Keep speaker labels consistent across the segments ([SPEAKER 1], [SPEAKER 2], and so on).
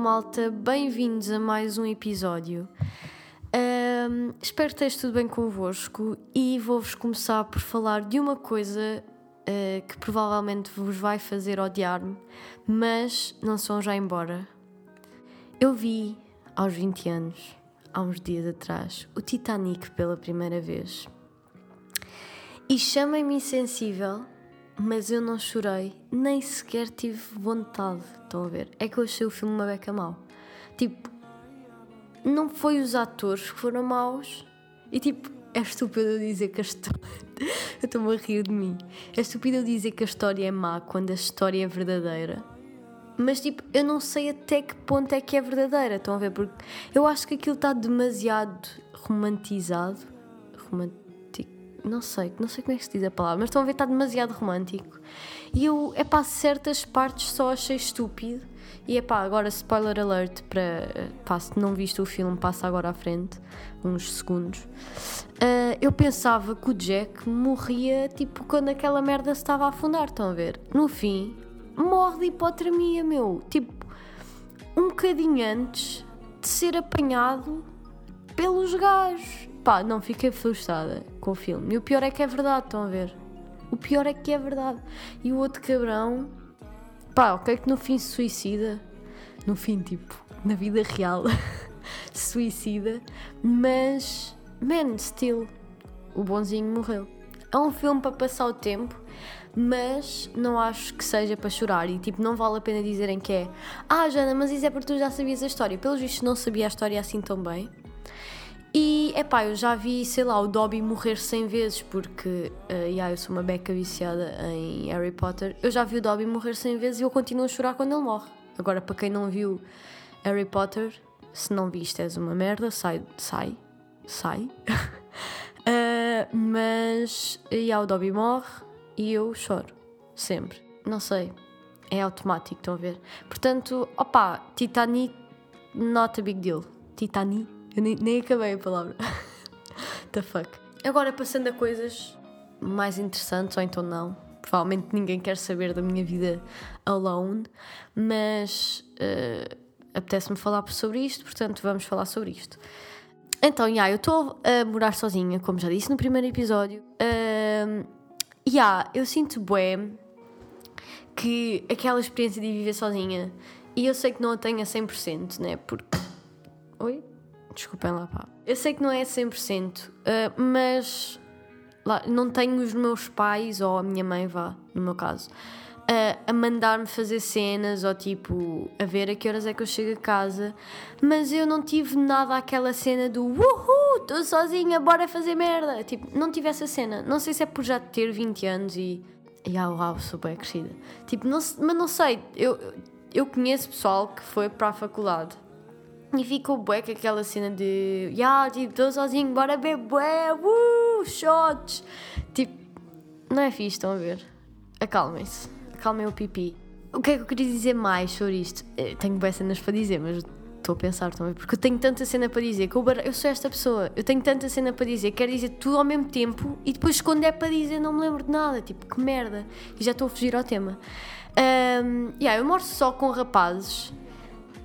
[SPEAKER 1] malta, bem-vindos a mais um episódio. Um, espero que esteja tudo bem convosco e vou-vos começar por falar de uma coisa uh, que provavelmente vos vai fazer odiar-me, mas não são já embora. Eu vi aos 20 anos, há uns dias atrás, o Titanic pela primeira vez. E chamem-me insensível, mas eu não chorei, nem sequer tive vontade. Estão a ver? É que eu achei o filme uma beca mau. Tipo, não foi os atores que foram maus. E tipo, é estúpido dizer que a história. eu estou-me a rir de mim. É estúpido dizer que a história é má quando a história é verdadeira. Mas tipo, eu não sei até que ponto é que é verdadeira. Estão a ver? Porque eu acho que aquilo está demasiado romantizado. Romant não sei, não sei como é que se diz a palavra, mas estão a ver, está demasiado romântico. E eu, é pá, certas partes só achei estúpido. E é pá, agora spoiler alert para. Pá, se não viste o filme, passa agora à frente, uns segundos. Uh, eu pensava que o Jack morria tipo quando aquela merda se estava a afundar, estão a ver? No fim, morre de hipotermia, meu. Tipo, um bocadinho antes de ser apanhado pelos gajos. Pá, não, fiquei frustrada com o filme. E o pior é que é verdade, estão a ver? O pior é que é verdade. E o outro cabrão, pá, ok, que no fim se suicida. No fim, tipo, na vida real, se suicida. Mas, man, still, o bonzinho morreu. É um filme para passar o tempo, mas não acho que seja para chorar. E tipo, não vale a pena dizerem que é Ah, Jana, mas isso é porque tu já sabias a história. Pelos vistos, não sabia a história assim tão bem. E, é pá, eu já vi, sei lá, o Dobby morrer 100 vezes, porque, uh, yeah, eu sou uma beca viciada em Harry Potter. Eu já vi o Dobby morrer 100 vezes e eu continuo a chorar quando ele morre. Agora, para quem não viu Harry Potter, se não viste, és uma merda, sai, sai, sai. uh, mas, yeah, o Dobby morre e eu choro, sempre. Não sei, é automático, estão a ver? Portanto, opá, Titanic, not a big deal. Titanic eu nem, nem acabei a palavra. The fuck. Agora, passando a coisas mais interessantes, ou então não. Provavelmente ninguém quer saber da minha vida alone, mas uh, apetece-me falar sobre isto, portanto vamos falar sobre isto. Então, yeah, eu estou a morar sozinha, como já disse no primeiro episódio. Uh, yeah, eu sinto bué que aquela experiência de viver sozinha, e eu sei que não a tenho a 100%, né? Porque. Desculpem lá, pá. Eu sei que não é 100%, uh, mas lá, não tenho os meus pais, ou a minha mãe, vá, no meu caso, uh, a mandar-me fazer cenas, ou tipo, a ver a que horas é que eu chego a casa. Mas eu não tive nada aquela cena do uhul, estou sozinha, bora fazer merda. Tipo, não tive essa cena. Não sei se é por já ter 20 anos e. E ah, sou bem crescida. Tipo, não, mas não sei, eu, eu conheço pessoal que foi para a faculdade e ficou bué com aquela cena de Ya, yeah, tipo, estou sozinho, bora beber bué, uh, shots. Tipo, não é fixe, estão a ver? Acalmem-se, acalmem o pipi. O que é que eu queria dizer mais sobre isto? Eu tenho bué cenas para dizer, mas estou a pensar também, porque eu tenho tanta cena para dizer, que eu, eu sou esta pessoa, eu tenho tanta cena para dizer, quero dizer tudo ao mesmo tempo e depois quando é para dizer não me lembro de nada, tipo, que merda, e já estou a fugir ao tema. Um, yeah, eu moro só com rapazes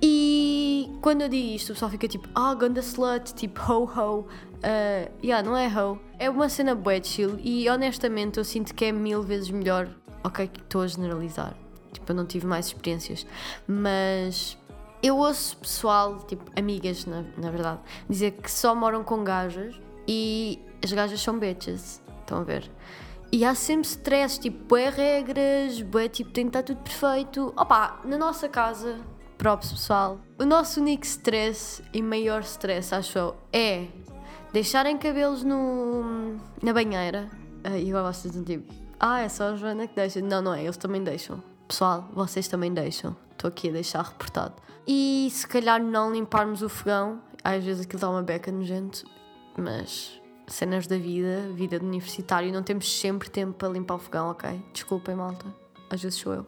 [SPEAKER 1] e quando eu digo isto, o pessoal fica tipo, ah, ganda slut, tipo, ho ho. Uh, yeah, não é ho. É uma cena bué chill e honestamente eu sinto que é mil vezes melhor. Ok, estou a generalizar. Tipo, eu não tive mais experiências. Mas eu ouço pessoal, tipo, amigas, na, na verdade, dizer que só moram com gajas e as gajas são bitches. Estão a ver? E há sempre stress, tipo, é regras, bué, tipo, tem que estar tudo perfeito. Opa, na nossa casa props pessoal. O nosso único stress e maior stress, acho eu, é deixarem cabelos no, na banheira. E agora vocês estão tipo, ah, é só a Joana que deixa. Não, não é, eles também deixam. Pessoal, vocês também deixam. Estou aqui a deixar reportado. E se calhar não limparmos o fogão. Às vezes aquilo dá uma beca nojento, mas cenas da vida, vida de universitário, não temos sempre tempo para limpar o fogão, ok? Desculpem, malta. Às vezes sou eu.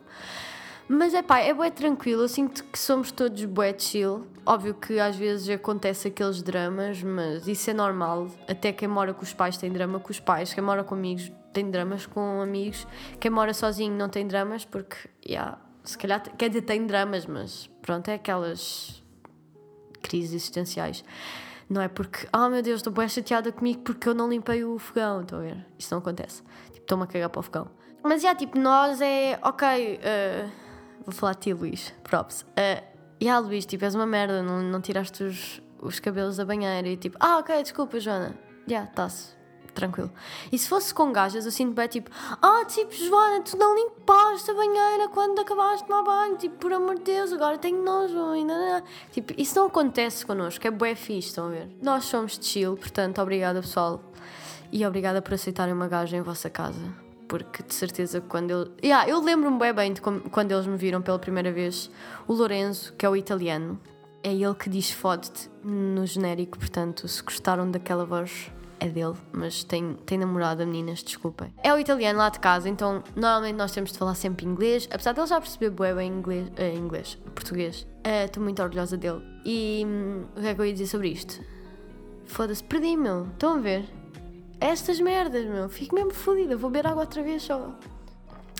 [SPEAKER 1] Mas é pá, é bué tranquilo, eu sinto que somos todos bué chill. Óbvio que às vezes acontece aqueles dramas, mas isso é normal. Até quem mora com os pais tem drama com os pais, quem mora com amigos tem dramas com amigos, quem mora sozinho não tem dramas porque, yeah, Se calhar, quer dizer, tem dramas, mas pronto, é aquelas crises existenciais. Não é porque, oh meu Deus, estou bem chateada comigo porque eu não limpei o fogão. Estão a ver? Isto não acontece. Tipo, estou-me a cagar para o fogão. Mas já, tipo, nós é, ok, uh, vou falar de ti, Luís, props. Uh, e yeah, Luís, tipo, és uma merda, não, não tiraste os, os cabelos da banheira e tipo, ah, ok, desculpa, Joana. Já, yeah, está-se tranquilo. E se fosse com gajas, eu sinto bem tipo, ah, tipo, Joana, tu não limpaste a banheira quando acabaste de tomar banho, tipo, por amor de Deus, agora tenho nojo ainda. Tipo, isso não acontece connosco, é bué fixe, estão a ver? Nós somos de chill, portanto, obrigada pessoal. E obrigada por aceitarem uma gaja em vossa casa. Porque de certeza quando ele. Yeah, eu lembro-me bem bem de quando eles me viram pela primeira vez. O Lorenzo, que é o italiano, é ele que diz fode-te no genérico, portanto, se gostaram daquela voz, é dele, mas tem, tem namorada, meninas, desculpem. É o italiano lá de casa, então normalmente nós temos de falar sempre inglês, apesar dele já perceber bué bem inglês, uh, inglês português. Eh, estou uh, muito orgulhosa dele. E hum, o que é que eu ia dizer sobre isto? Foda-se, perdi, meu. Estão a ver? Estas merdas, meu. Fico mesmo fodida. Vou beber água outra vez só.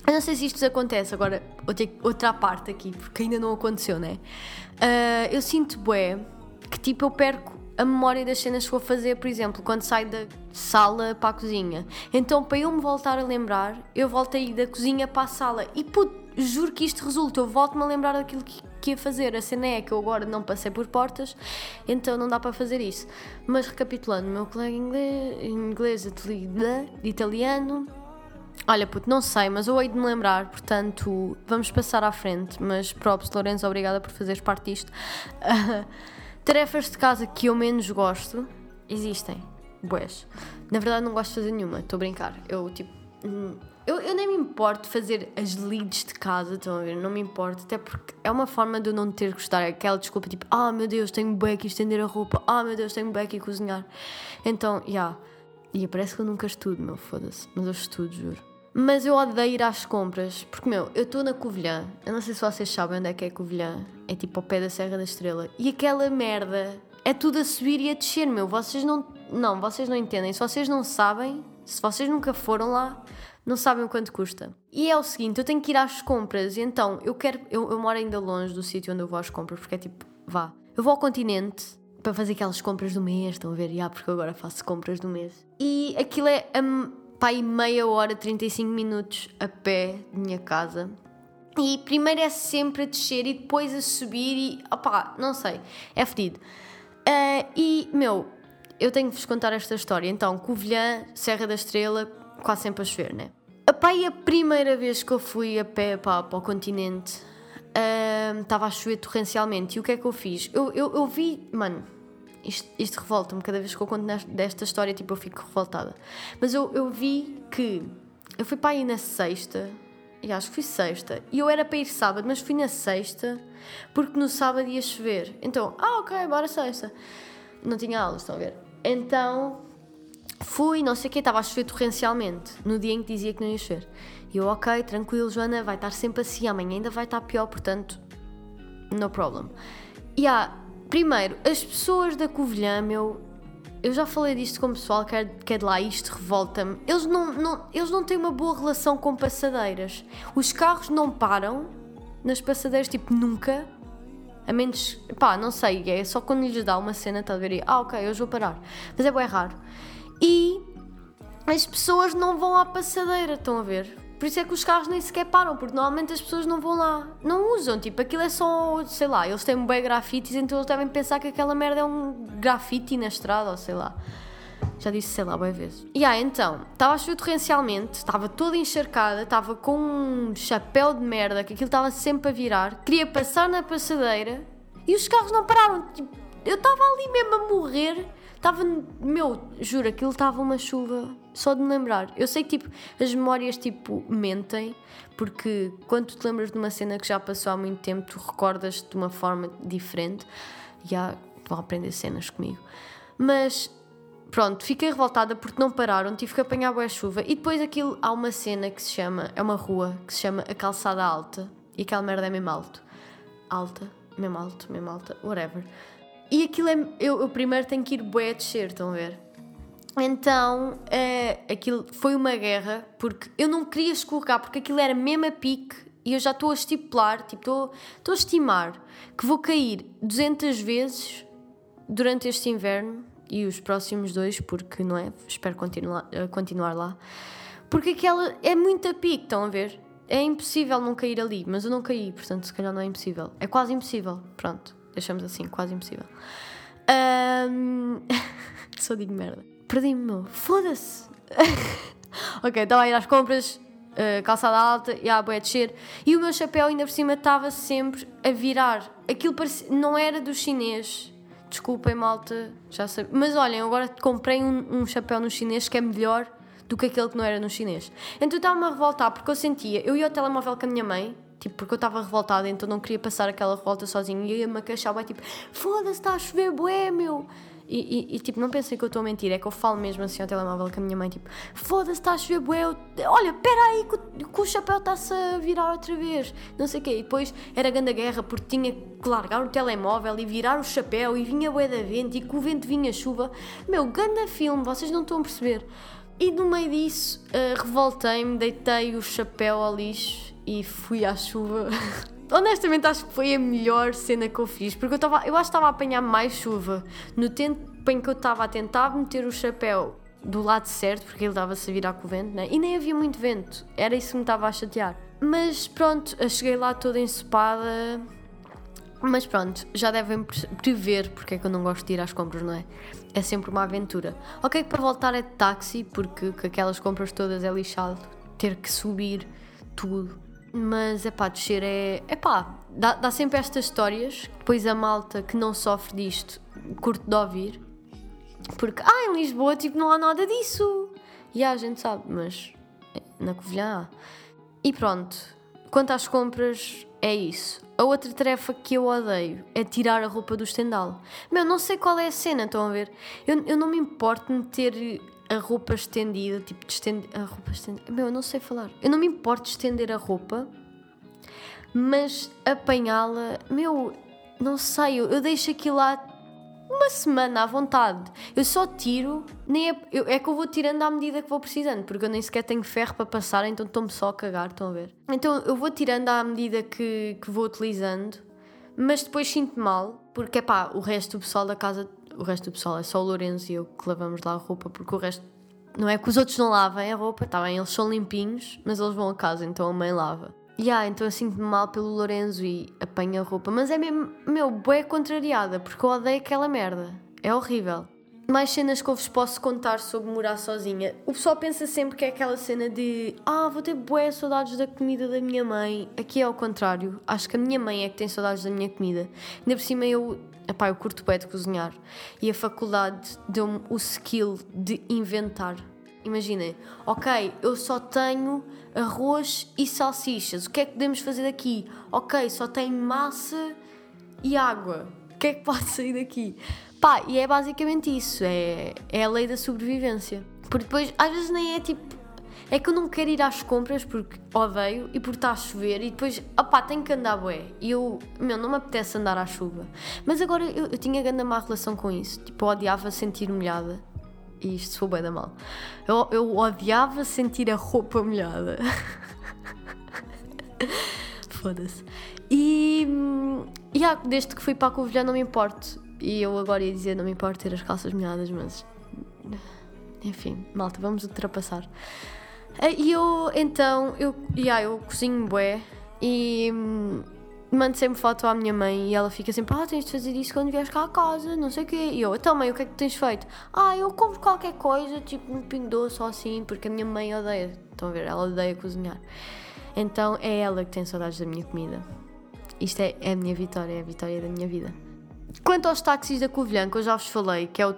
[SPEAKER 1] Eu não sei se isto acontece agora, outra parte aqui, porque ainda não aconteceu, né? Uh, eu sinto bué que tipo eu perco a memória das cenas que vou fazer, por exemplo, quando saio da sala para a cozinha. Então, para eu me voltar a lembrar, eu volto a ir da cozinha para a sala. E puto, juro que isto resulta, eu volto-me a lembrar daquilo que, que ia fazer. A cena é que eu agora não passei por portas, então não dá para fazer isso. Mas recapitulando, meu colega inglês, inglês italiano. Olha, puto, não sei, mas eu hei de me lembrar, portanto, vamos passar à frente. Mas props, Lourenço, obrigada por fazeres parte disto. Tarefas de casa que eu menos gosto existem. Boas. Na verdade, não gosto de fazer nenhuma, estou a brincar. Eu, tipo. Eu, eu nem me importo fazer as leads de casa, estão a ver? Não me importo, até porque é uma forma de eu não ter que gostar. Aquela desculpa tipo, ah meu Deus, tenho bem aqui estender a roupa, ah meu Deus, tenho bem aqui cozinhar. Então, já. Yeah. E parece que eu nunca estudo, meu, foda-se. Mas eu estudo, juro. Mas eu odeio ir às compras, porque, meu, eu estou na Covilhã. Eu não sei se vocês sabem onde é que é Covilhã. É tipo ao pé da Serra da Estrela. E aquela merda é tudo a subir e a descer, meu. Vocês não. Não, vocês não entendem. Se vocês não sabem, se vocês nunca foram lá, não sabem o quanto custa. E é o seguinte, eu tenho que ir às compras, e então eu quero. Eu, eu moro ainda longe do sítio onde eu vou às compras, porque é tipo, vá. Eu vou ao continente para fazer aquelas compras do mês, estão a ver? Já, porque agora faço compras do mês. E aquilo é. Um, pai meia hora, 35 minutos a pé de minha casa. E primeiro é sempre a descer e depois a subir e opá, não sei, é fedido. Uh, e meu, eu tenho que vos contar esta história. Então, Covilhã, Serra da Estrela, quase sempre a chover, né? Epá, e a primeira vez que eu fui a pé pá, para o continente estava a chover torrencialmente. E o que é que eu fiz? Eu, eu, eu vi, mano, isto, isto revolta-me cada vez que eu conto desta história, tipo, eu fico revoltada. Mas eu, eu vi que eu fui para aí na sexta, e acho que fui sexta, e eu era para ir sábado, mas fui na sexta porque no sábado ia chover. Então, ah, ok, bora sexta. Não tinha aulas, estão a ver? Então fui, não sei o que, estava a chover torrencialmente no dia em que dizia que não ia chover. E eu, ok, tranquilo, Joana, vai estar sempre assim, amanhã ainda vai estar pior, portanto, no problem. E há Primeiro, as pessoas da Covilhã, meu. Eu já falei disto com o pessoal que é, que é de lá, isto revolta-me. Eles não, não, eles não têm uma boa relação com passadeiras. Os carros não param nas passadeiras, tipo, nunca. A menos, pá, não sei, é só quando lhes dá uma cena, tá a? Ah, ok, hoje vou parar. Mas é bem raro. E as pessoas não vão à passadeira, estão a ver? Por isso é que os carros nem sequer param, porque normalmente as pessoas não vão lá, não usam. Tipo, aquilo é só, sei lá, eles têm bem grafites, então eles devem pensar que aquela merda é um grafite na estrada, ou sei lá. Já disse, sei lá, bem vezes. E ah, então, estava a chover torrencialmente, estava toda encharcada, estava com um chapéu de merda, que aquilo estava sempre a virar, queria passar na passadeira e os carros não pararam. Tipo, eu estava ali mesmo a morrer Estava, meu, juro, aquilo estava uma chuva só de me lembrar. Eu sei que, tipo, as memórias, tipo, mentem, porque quando tu te lembras de uma cena que já passou há muito tempo, tu recordas de uma forma diferente. Já vão aprender cenas comigo. Mas, pronto, fiquei revoltada porque não pararam, tive que apanhar boa chuva. E depois aquilo, há uma cena que se chama, é uma rua, que se chama a Calçada Alta. E aquela merda é mesmo alto. Alta, mesmo alto, mesmo alta, whatever. E aquilo é. Eu, eu primeiro tenho que ir bué a descer, estão a ver? Então, é, aquilo foi uma guerra, porque eu não queria escorregar, porque aquilo era mesmo a pique e eu já estou a estipular, tipo, estou, estou a estimar que vou cair 200 vezes durante este inverno e os próximos dois, porque não é? Espero continuar, eh, continuar lá. Porque aquela é muito a pique, estão a ver? É impossível não cair ali, mas eu não caí, portanto, se calhar não é impossível. É quase impossível. Pronto, deixamos assim, quase impossível. Um... Só digo merda. Perdi-me, meu. Foda-se. ok, estava a ir às compras, uh, calçada alta, e a boia descer, e o meu chapéu ainda por cima estava sempre a virar. Aquilo parecia, não era do chinês. Desculpem, malta, já sabia. Mas olhem, agora comprei um, um chapéu no chinês que é melhor do que aquele que não era no chinês. Então estava-me a revoltar porque eu sentia, eu ia ao telemóvel com a minha mãe, tipo, porque eu estava revoltada, então não queria passar aquela revolta sozinha e ia-me a queixar, vai tipo, foda-se, está a chover, bué, meu. E, e, e, tipo, não pensem que eu estou a mentir, é que eu falo mesmo assim ao telemóvel com a minha mãe, tipo, foda-se, está a chover, bué, olha, espera aí que, que, o chapéu está-se a virar outra vez, não sei o quê. E depois era grande guerra porque tinha que largar o telemóvel e virar o chapéu e vinha bué da vento e com o vento vinha chuva. Meu, ganda filme, vocês não estão a perceber. E no meio disso, uh, revoltei-me, deitei o chapéu ao lixo e fui à chuva. Honestamente, acho que foi a melhor cena que eu fiz, porque eu, tava, eu acho que estava a apanhar mais chuva no tempo em que eu estava a tentar meter o chapéu do lado certo, porque ele estava-se a virar com o vento, né? e nem havia muito vento, era isso que me estava a chatear. Mas pronto, cheguei lá toda ensopada, mas pronto, já devem prever porque é que eu não gosto de ir às compras, não é? É sempre uma aventura. Ok, para voltar é de táxi, porque com aquelas compras todas é lixado ter que subir tudo. Mas é pá, descer é. É pá, dá, dá sempre estas histórias. Depois a malta que não sofre disto curte de ouvir. Porque, ah, em Lisboa, tipo, não há nada disso. E a gente sabe, mas na Covilhã há. E pronto, quanto às compras, é isso. A outra tarefa que eu odeio é tirar a roupa do estendal. Meu, não sei qual é a cena, estão a ver? Eu, eu não me importo meter a roupa estendida, tipo de estender. A roupa estendida. Meu, eu não sei falar. Eu não me importo de estender a roupa, mas apanhá-la. Meu, não sei, eu, eu deixo aquilo lá uma semana à vontade. Eu só tiro, nem é, eu, é que eu vou tirando à medida que vou precisando, porque eu nem sequer tenho ferro para passar, então estou-me só a cagar, estão a ver? Então eu vou tirando à medida que, que vou utilizando, mas depois sinto mal, porque é pá, o resto do pessoal da casa, o resto do pessoal é só o Lourenço e eu que lavamos lá a roupa, porque o resto. Não é que os outros não lavem a roupa, está bem, eles são limpinhos, mas eles vão a casa, então a mãe lava. Yeah, então eu sinto-me mal pelo Lorenzo e apanho a roupa. Mas é mesmo, meu, bué contrariada, porque eu odeio aquela merda. É horrível. Mais cenas que eu vos posso contar sobre morar sozinha. O pessoal pensa sempre que é aquela cena de Ah, vou ter bué saudades da comida da minha mãe. Aqui é ao contrário. Acho que a minha mãe é que tem saudades da minha comida. Ainda por cima eu, epá, eu curto bué de cozinhar. E a faculdade deu-me o skill de inventar. Imaginem, ok, eu só tenho arroz e salsichas. O que é que podemos fazer daqui? Ok, só tem massa e água. O que é que pode sair daqui? Pá, e é basicamente isso. É, é a lei da sobrevivência. Porque depois, às vezes nem é tipo. É que eu não quero ir às compras porque odeio e porque está a chover e depois, opá, tenho que andar bué. E eu, meu, não me apetece andar à chuva. Mas agora eu, eu tinha grande má relação com isso. Tipo, eu odiava sentir molhada e isto foi bem da mal. Eu, eu odiava sentir a roupa molhada. Foda-se. E, e ah, desde que fui para a Covilhã não me importo. E eu agora ia dizer não me importo ter as calças molhadas, mas. Enfim, malta, vamos ultrapassar. E eu, então, eu, yeah, eu cozinho bué e mando sempre foto à minha mãe e ela fica sempre, ah, tens de fazer isso quando vieres cá a casa, não sei o quê. E eu, então mãe, o que é que tens feito? Ah, eu compro qualquer coisa, tipo um pingo doce ou assim, porque a minha mãe odeia. Estão a ver? Ela odeia cozinhar. Então é ela que tem saudades da minha comida. Isto é, é a minha vitória, é a vitória da minha vida. Quanto aos táxis da Covilhã, que eu já vos falei, que é o,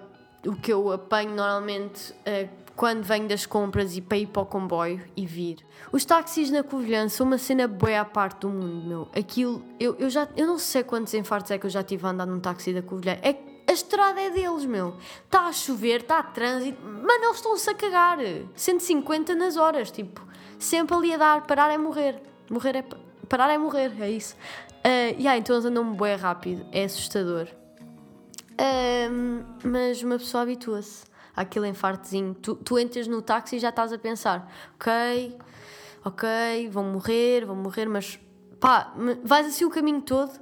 [SPEAKER 1] o que eu apanho normalmente uh, quando venho das compras e para ir para o comboio e vir. Os táxis na Covilhã são uma cena boa à parte do mundo, meu. Aquilo, eu, eu já, eu não sei quantos infartos é que eu já tive a andar num táxi da Covilhã. É a estrada é deles, meu. Está a chover, está a trânsito, mano, eles estão-se a cagar. 150 nas horas, tipo, sempre ali a dar, parar é morrer. Morrer é. Parar é morrer, é isso. Uh, yeah, então eles andam bem rápido, é assustador. Uh, mas uma pessoa habitua-se aquele infartezinho. Tu, tu entras no táxi e já estás a pensar, ok, ok, vão morrer, vão morrer, mas pá, vais assim o caminho todo,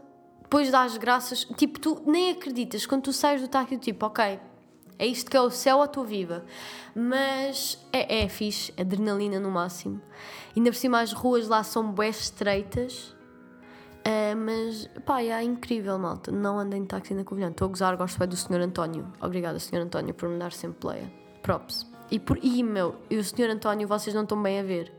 [SPEAKER 1] depois dás graças, tipo, tu nem acreditas, quando tu sais do táxi, tipo, ok, é isto que é o céu, estou viva. Mas é, é fixe, adrenalina no máximo. Ainda por cima as ruas lá são bem estreitas. Uh, mas pá, é incrível, malta. Não andem de táxi na Covilhã. Estou a gozar, gosto bem do Sr. António. Obrigada, Sr. António, por me dar sempre playa. Props. E, por, e meu, e o Sr. António, vocês não estão bem a ver.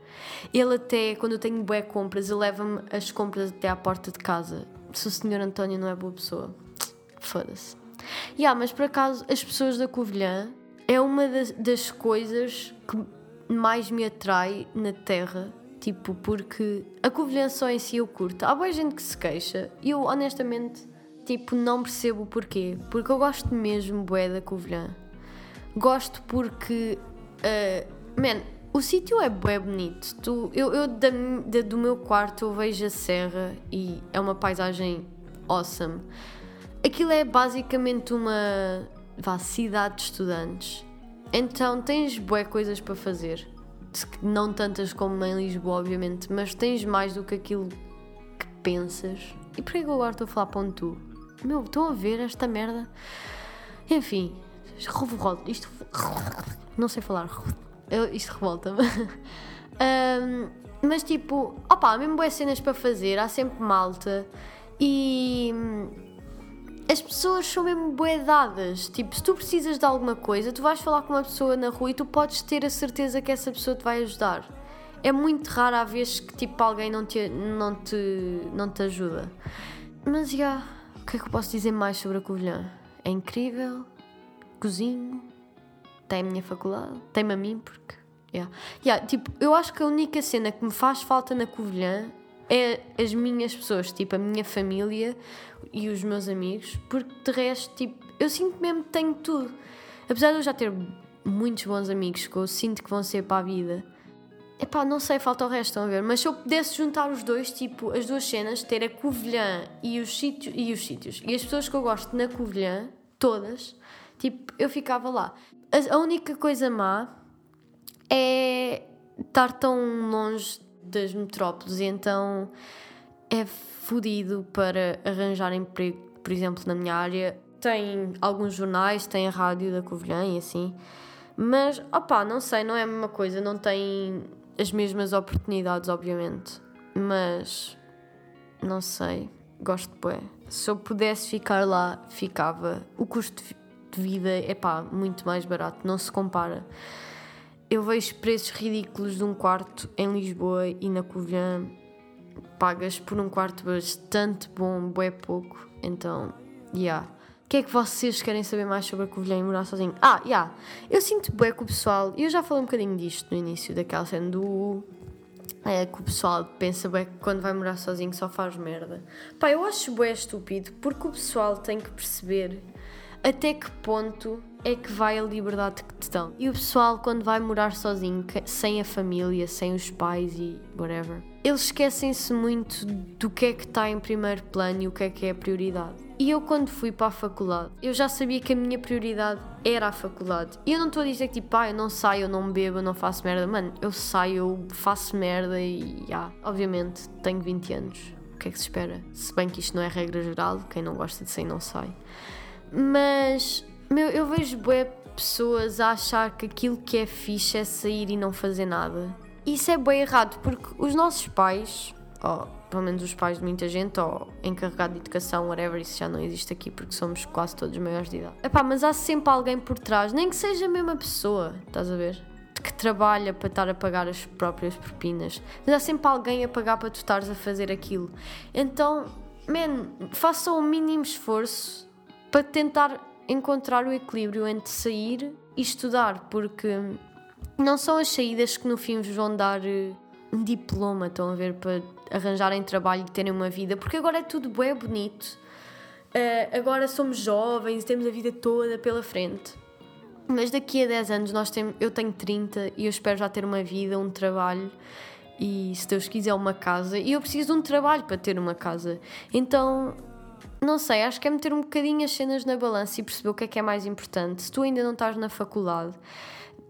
[SPEAKER 1] Ele até, quando eu tenho bué compras, ele leva-me as compras até à porta de casa. Se o Sr. António não é boa pessoa, foda-se. Yeah, mas por acaso, as pessoas da Covilhã é uma das, das coisas que mais me atrai na Terra. Tipo, porque a Covilhã só em si eu curto. Há boa gente que se queixa e eu, honestamente, tipo, não percebo o porquê. Porque eu gosto mesmo, bué, da Covilhã. Gosto porque, uh, man, o sítio é bué bonito. Tu, eu, eu da, da, do meu quarto eu vejo a serra e é uma paisagem awesome. Aquilo é basicamente uma vá, cidade de estudantes. Então tens bué coisas para fazer. Não tantas como em Lisboa, obviamente, mas tens mais do que aquilo que pensas. E por que eu agora estou a falar para um tu? Meu, estão a ver esta merda? Enfim, isto. Não sei falar. Isto revolta-me. um, mas tipo, opá, mesmo boas cenas para fazer, há sempre malta e as pessoas são mesmo boedadas. Tipo, se tu precisas de alguma coisa, tu vais falar com uma pessoa na rua e tu podes ter a certeza que essa pessoa te vai ajudar. É muito raro a vez que tipo alguém não te, não te, não te ajuda. Mas já, yeah, o que é que eu posso dizer mais sobre a Covilhã? É incrível, cozinho, tem a minha faculdade, tem-me a mim, porque. Yeah. Yeah, tipo, eu acho que a única cena que me faz falta na Covilhã é as minhas pessoas, tipo a minha família e os meus amigos, porque de resto, tipo, eu sinto mesmo que tenho tudo. Apesar de eu já ter muitos bons amigos que eu sinto que vão ser para a vida, epá, não sei, falta o resto, estão a ver? Mas se eu pudesse juntar os dois, tipo, as duas cenas, ter a Covilhã e os sítios, e os sítios, e as pessoas que eu gosto na Covilhã, todas, tipo, eu ficava lá. A, a única coisa má é estar tão longe das metrópoles, então é fodido para arranjar emprego, por exemplo, na minha área. Tem alguns jornais, tem a rádio da Covilhã e assim, mas opá, não sei, não é a mesma coisa, não tem as mesmas oportunidades, obviamente, mas não sei, gosto de bué. Se eu pudesse ficar lá, ficava. O custo de vida é pá, muito mais barato, não se compara eu vejo preços ridículos de um quarto em Lisboa e na Covilhã pagas por um quarto bastante bom, é pouco. Então. Yeah. O que é que vocês querem saber mais sobre a Covilhã e morar sozinho? Ah. Yeah. Eu sinto bué com o pessoal, eu já falei um bocadinho disto no início daquela cena do... É que o pessoal pensa bué que quando vai morar sozinho só faz merda. Pá, eu acho bué estúpido, porque o pessoal tem que perceber até que ponto é que vai a liberdade que te dão. E o pessoal, quando vai morar sozinho, sem a família, sem os pais e whatever, eles esquecem-se muito do que é que está em primeiro plano e o que é que é a prioridade. E eu, quando fui para a faculdade, eu já sabia que a minha prioridade era a faculdade. E eu não estou a dizer que tipo, ah, eu não saio, eu não bebo, eu não faço merda. Mano, eu saio, eu faço merda e, já, obviamente, tenho 20 anos. O que é que se espera? Se bem que isto não é regra geral, quem não gosta de sair não sai. Mas meu, eu vejo bué pessoas a achar que aquilo que é fixe é sair e não fazer nada. Isso é bem errado, porque os nossos pais, ou pelo menos os pais de muita gente, ou encarregado de educação, whatever, isso já não existe aqui porque somos quase todos maiores de idade. Epá, mas há sempre alguém por trás, nem que seja a mesma pessoa, estás a ver? Que trabalha para estar a pagar as próprias propinas. Mas há sempre alguém a pagar para tu estares a fazer aquilo. Então, man, faça o mínimo esforço para tentar encontrar o equilíbrio entre sair e estudar, porque não são as saídas que no fim vos vão dar eh, um diploma, estão a ver, para arranjarem trabalho e terem uma vida, porque agora é tudo bem bonito. Uh, agora somos jovens temos a vida toda pela frente. Mas daqui a 10 anos nós temos, eu tenho 30 e eu espero já ter uma vida, um trabalho e se Deus quiser uma casa e eu preciso de um trabalho para ter uma casa. Então não sei, acho que é meter um bocadinho as cenas na balança e perceber o que é que é mais importante. Se tu ainda não estás na faculdade,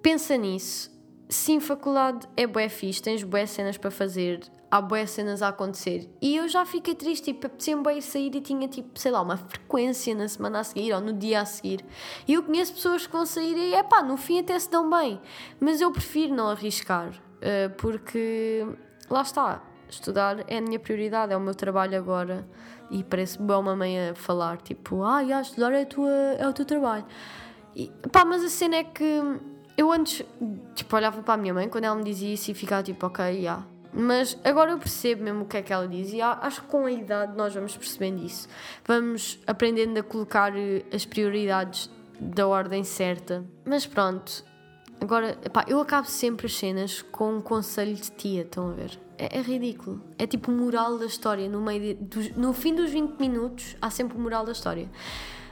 [SPEAKER 1] pensa nisso. sim, faculdade é bué fixe, tens bué cenas para fazer, há bué cenas a acontecer. E eu já fiquei triste, tipo, apetecia-me bué sair e tinha, tipo, sei lá, uma frequência na semana a seguir ou no dia a seguir. E eu conheço pessoas que vão sair e, é pá, no fim até se dão bem. Mas eu prefiro não arriscar, uh, porque, lá está, estudar é a minha prioridade, é o meu trabalho agora. E parece bom uma mãe a falar, tipo, ah, já, estudar é, tua, é o teu trabalho. E, pá, mas a cena é que eu antes, tipo, olhava para a minha mãe quando ela me dizia isso e ficava tipo, ok, já. Mas agora eu percebo mesmo o que é que ela diz e acho que com a idade nós vamos percebendo isso. Vamos aprendendo a colocar eh, as prioridades da ordem certa. Mas pronto, agora, pá, eu acabo sempre as cenas com um conselho de tia, estão a ver? É, é ridículo. É tipo o moral da história. No, meio de, no fim dos 20 minutos há sempre o moral da história.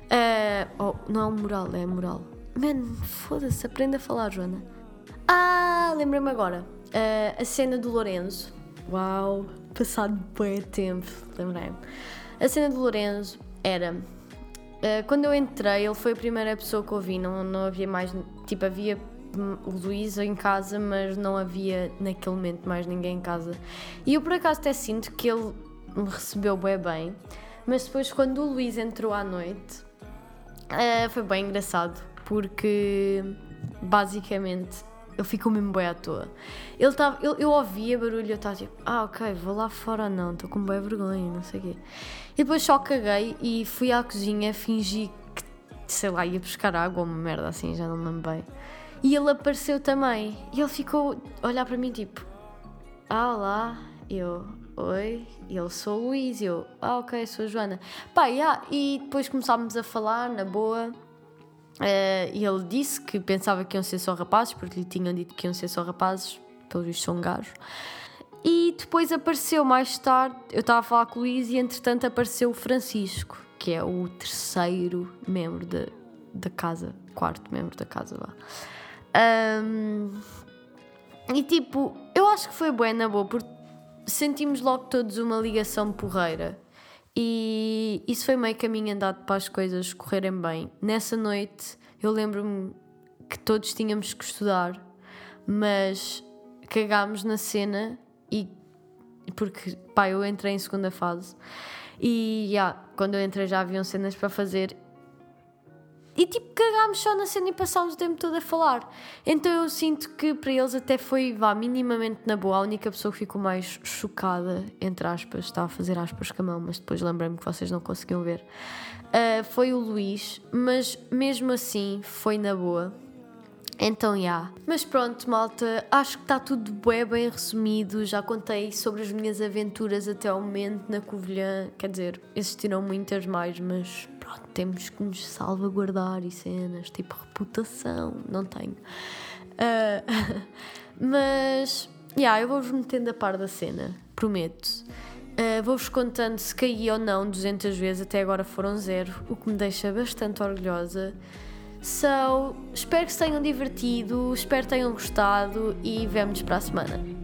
[SPEAKER 1] Uh, oh, não é o moral, é moral Man, foda-se, aprende a falar, Joana. Ah, lembrei-me agora. Uh, a cena do Lorenzo. Uau, passado bem tempo, lembrei-me. A cena do Lorenzo era. Uh, quando eu entrei, ele foi a primeira pessoa que eu vi, não, não havia mais. Tipo, havia Luís em casa, mas não havia naquele momento mais ninguém em casa. E eu por acaso até sinto que ele me recebeu bem bem, mas depois quando o Luís entrou à noite, uh, foi bem engraçado porque basicamente ele ficou mesmo bem à toa. Ele tava, eu, eu ouvia barulho, eu estava tipo, ah, ok, vou lá fora não, estou com boa vergonha, não sei o quê. E depois só caguei e fui à cozinha, fingi que, sei lá, ia buscar água uma merda assim, já não me lembro bem. E ele apareceu também. E ele ficou a olhar para mim tipo, ah, olá, eu, oi, e ele sou o Luís, eu, ah, ok, sou a Joana. Pá, yeah. e depois começámos a falar na boa. Uh, e ele disse que pensava que iam ser só rapazes, porque lhe tinham dito que iam ser só rapazes, pelo visto são gajos. E depois apareceu mais tarde, eu estava a falar com o Luís e entretanto apareceu o Francisco, que é o terceiro membro da, da casa, quarto membro da casa lá. Um, e tipo, eu acho que foi boa na boa, porque sentimos logo todos uma ligação porreira. E isso foi meio caminho andado para as coisas correrem bem. Nessa noite eu lembro-me que todos tínhamos que estudar, mas cagámos na cena e porque pá, eu entrei em segunda fase e yeah, quando eu entrei já haviam cenas para fazer e tipo, cagámos só na cena e passámos o tempo todo a falar. Então eu sinto que para eles até foi, vá, minimamente na boa. A única pessoa que ficou mais chocada, entre aspas, estava a fazer aspas com a mão, mas depois lembrei-me que vocês não conseguiam ver, uh, foi o Luís, mas mesmo assim foi na boa. Então, já. Yeah. Mas pronto, malta, acho que está tudo bem, bem resumido. Já contei sobre as minhas aventuras até ao momento na Covilhã. Quer dizer, existiram muitas mais, mas pronto, temos que nos salvaguardar e cenas, tipo reputação, não tenho. Uh, mas, yeah, eu vou-vos metendo a par da cena, prometo. Uh, Vou-vos contando se caí ou não 200 vezes, até agora foram zero, o que me deixa bastante orgulhosa. So, espero que se tenham divertido, espero que tenham gostado e vemo-nos para a semana.